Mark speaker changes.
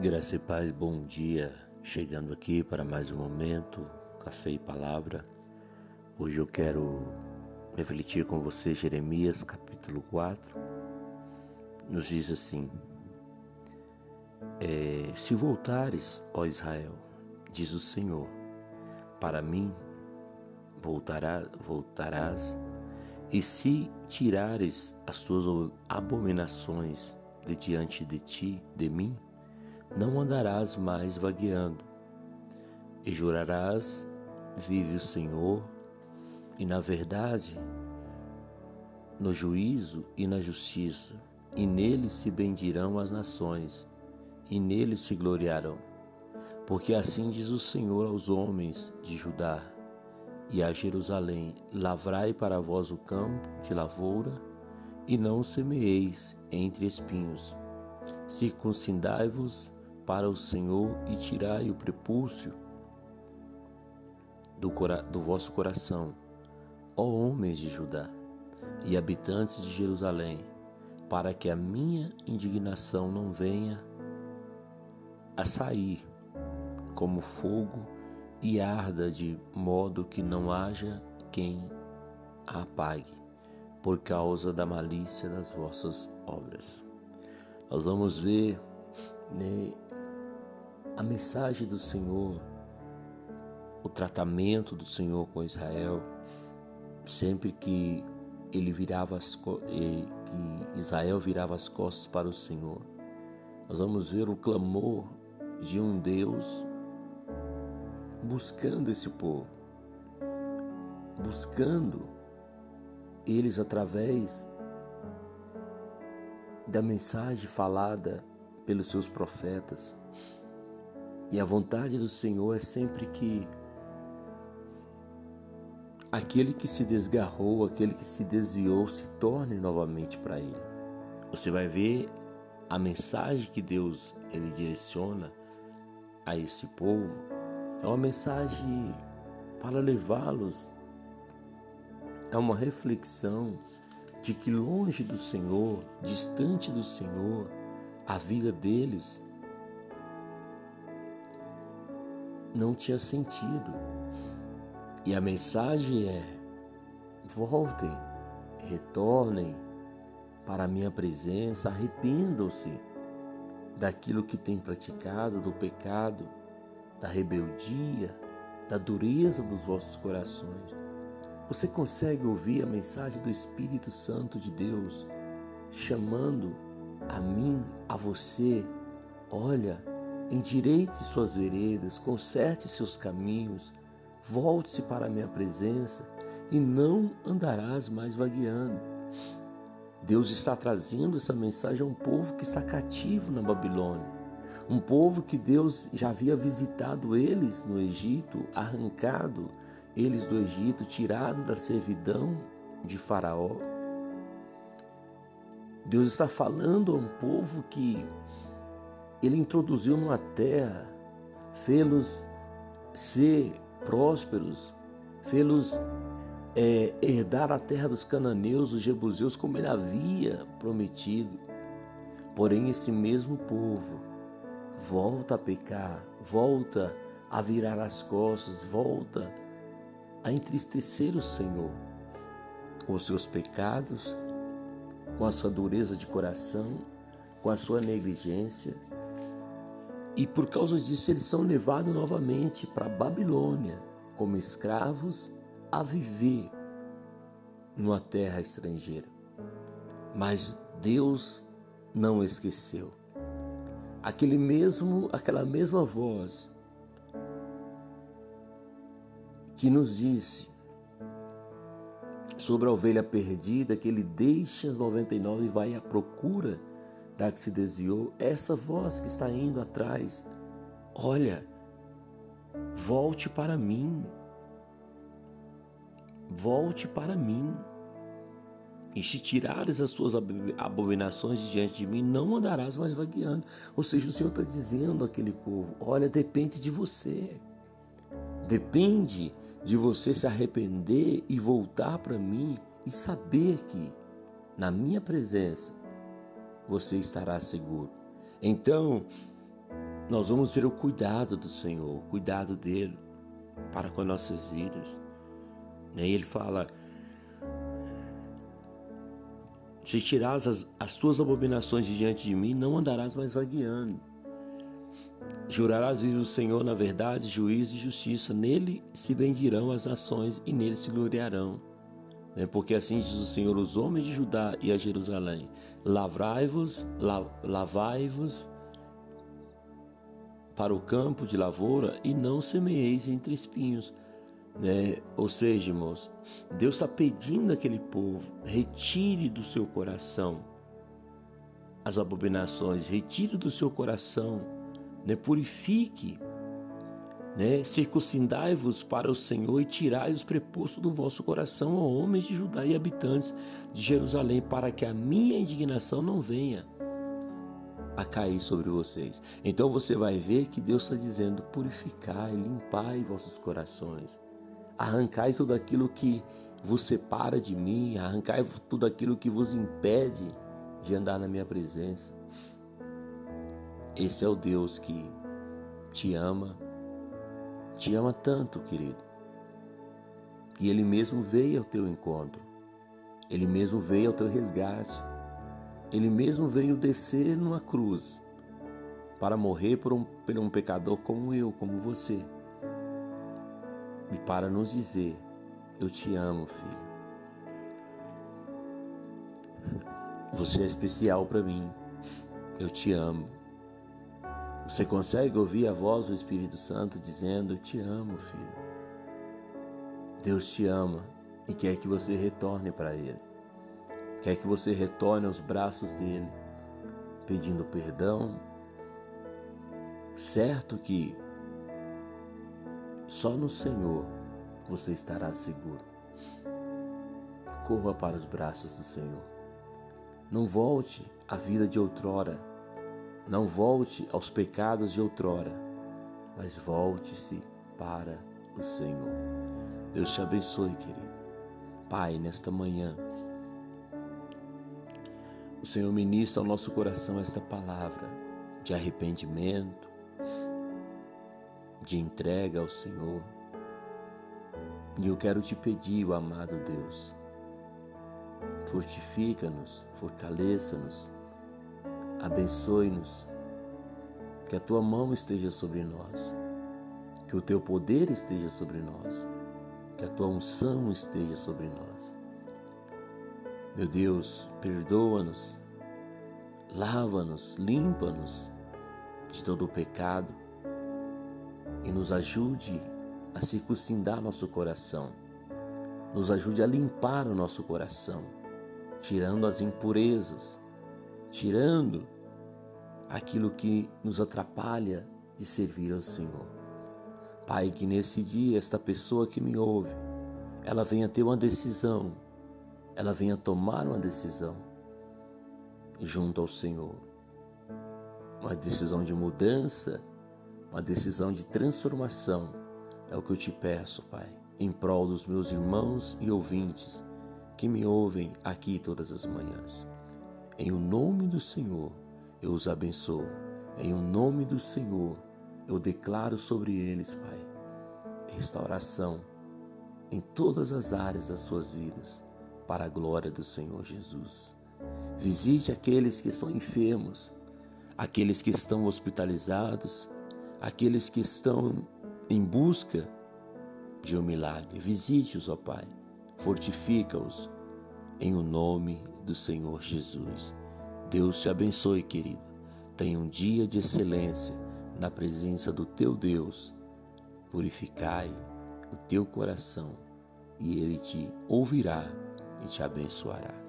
Speaker 1: Graça e paz, bom dia. Chegando aqui para mais um momento, café e palavra. Hoje eu quero refletir com você Jeremias capítulo 4. Nos diz assim: é, Se voltares, ó Israel, diz o Senhor, para mim voltará, voltarás, e se tirares as tuas abominações de diante de ti, de mim, não andarás mais vagueando, e jurarás, vive o Senhor, e na verdade, no juízo e na justiça, e nele se bendirão as nações, e nele se gloriarão. Porque assim diz o Senhor aos homens de Judá e a Jerusalém: Lavrai para vós o campo de lavoura, e não semeeis entre espinhos. Circuncidai-vos para o Senhor e tirai o prepúcio do, do vosso coração, ó homens de Judá e habitantes de Jerusalém, para que a minha indignação não venha a sair como fogo e arda de modo que não haja quem a apague, por causa da malícia das vossas obras. Nós vamos ver né, a mensagem do Senhor, o tratamento do Senhor com Israel, sempre que ele virava as que Israel virava as costas para o Senhor. Nós vamos ver o clamor de um Deus buscando esse povo, buscando eles através da mensagem falada pelos seus profetas. E a vontade do Senhor é sempre que aquele que se desgarrou, aquele que se desviou, se torne novamente para Ele. Você vai ver a mensagem que Deus ele direciona a esse povo é uma mensagem para levá-los a uma reflexão de que longe do Senhor, distante do Senhor, a vida deles não tinha sentido. E a mensagem é: voltem, retornem para a minha presença, arrependam-se daquilo que têm praticado, do pecado, da rebeldia, da dureza dos vossos corações. Você consegue ouvir a mensagem do Espírito Santo de Deus chamando a mim, a você? Olha, Endireite suas veredas, conserte seus caminhos, volte-se para a minha presença e não andarás mais vagueando. Deus está trazendo essa mensagem a um povo que está cativo na Babilônia, um povo que Deus já havia visitado eles no Egito, arrancado eles do Egito, tirado da servidão de Faraó. Deus está falando a um povo que ele introduziu numa terra, fê-los ser prósperos, fê-los é, herdar a terra dos cananeus, os jebuseus, como ele havia prometido. Porém, esse mesmo povo volta a pecar, volta a virar as costas, volta a entristecer o Senhor com os seus pecados, com a sua dureza de coração, com a sua negligência, e por causa disso, eles são levados novamente para Babilônia como escravos a viver numa terra estrangeira. Mas Deus não esqueceu. Aquele mesmo, aquela mesma voz que nos disse sobre a ovelha perdida, que ele deixa as 99 e vai à procura da que se desviou, essa voz que está indo atrás, olha, volte para mim, volte para mim. E se tirares as suas abominações de diante de mim, não andarás mais vagueando. Ou seja, o Senhor está dizendo àquele povo: olha, depende de você. Depende de você se arrepender e voltar para mim e saber que, na minha presença, você estará seguro. Então, nós vamos ter o cuidado do Senhor, o cuidado dele para com nossas vidas. E aí ele fala: Se tirares as, as tuas abominações de diante de mim, não andarás mais vagueando. Jurarás vivo o Senhor na verdade, juízo e justiça. Nele se bendirão as nações e nele se gloriarão. Né? Porque assim diz o Senhor os homens de Judá e a Jerusalém: Lavrai-vos, lavai-vos para o campo de lavoura e não semeeis entre espinhos. Né? Ou seja, irmãos, Deus está pedindo àquele povo: retire do seu coração as abominações, retire do seu coração, né? purifique, né? circuncindai-vos para o Senhor e tirai os prepostos do vosso coração, ó homens de Judá e habitantes de Jerusalém, para que a minha indignação não venha a cair sobre vocês. Então você vai ver que Deus está dizendo: purificai, limpai vossos corações, arrancai tudo aquilo que vos separa de mim, arrancai tudo aquilo que vos impede de andar na minha presença. Esse é o Deus que te ama, te ama tanto, querido, que Ele mesmo veio ao teu encontro, Ele mesmo veio ao teu resgate. Ele mesmo veio descer numa cruz para morrer por um, por um pecador como eu, como você. E para nos dizer: Eu te amo, filho. Você é especial para mim. Eu te amo. Você consegue ouvir a voz do Espírito Santo dizendo: te amo, filho. Deus te ama e quer que você retorne para Ele quer que você retorne aos braços dele, pedindo perdão. Certo que só no Senhor você estará seguro. Corra para os braços do Senhor. Não volte à vida de outrora. Não volte aos pecados de outrora, mas volte-se para o Senhor. Deus te abençoe, querido. Pai, nesta manhã, o Senhor ministra ao nosso coração esta palavra de arrependimento, de entrega ao Senhor. E eu quero te pedir, amado Deus, fortifica-nos, fortaleça-nos, abençoe-nos, que a tua mão esteja sobre nós, que o teu poder esteja sobre nós, que a tua unção esteja sobre nós. Meu Deus, perdoa-nos, lava-nos, limpa-nos de todo o pecado. E nos ajude a circuncindar nosso coração. Nos ajude a limpar o nosso coração, tirando as impurezas, tirando aquilo que nos atrapalha de servir ao Senhor. Pai, que nesse dia esta pessoa que me ouve, ela venha ter uma decisão ela venha tomar uma decisão junto ao Senhor. Uma decisão de mudança, uma decisão de transformação. É o que eu te peço, Pai, em prol dos meus irmãos e ouvintes que me ouvem aqui todas as manhãs. Em o nome do Senhor, eu os abençoo. Em o nome do Senhor, eu declaro sobre eles, Pai, restauração em todas as áreas das suas vidas para a glória do Senhor Jesus. Visite aqueles que estão enfermos, aqueles que estão hospitalizados, aqueles que estão em busca de um milagre. Visite-os, ó Pai, fortifica-os em o nome do Senhor Jesus. Deus te abençoe, querido. Tenha um dia de excelência na presença do teu Deus. Purificai o teu coração e ele te ouvirá e te abençoará.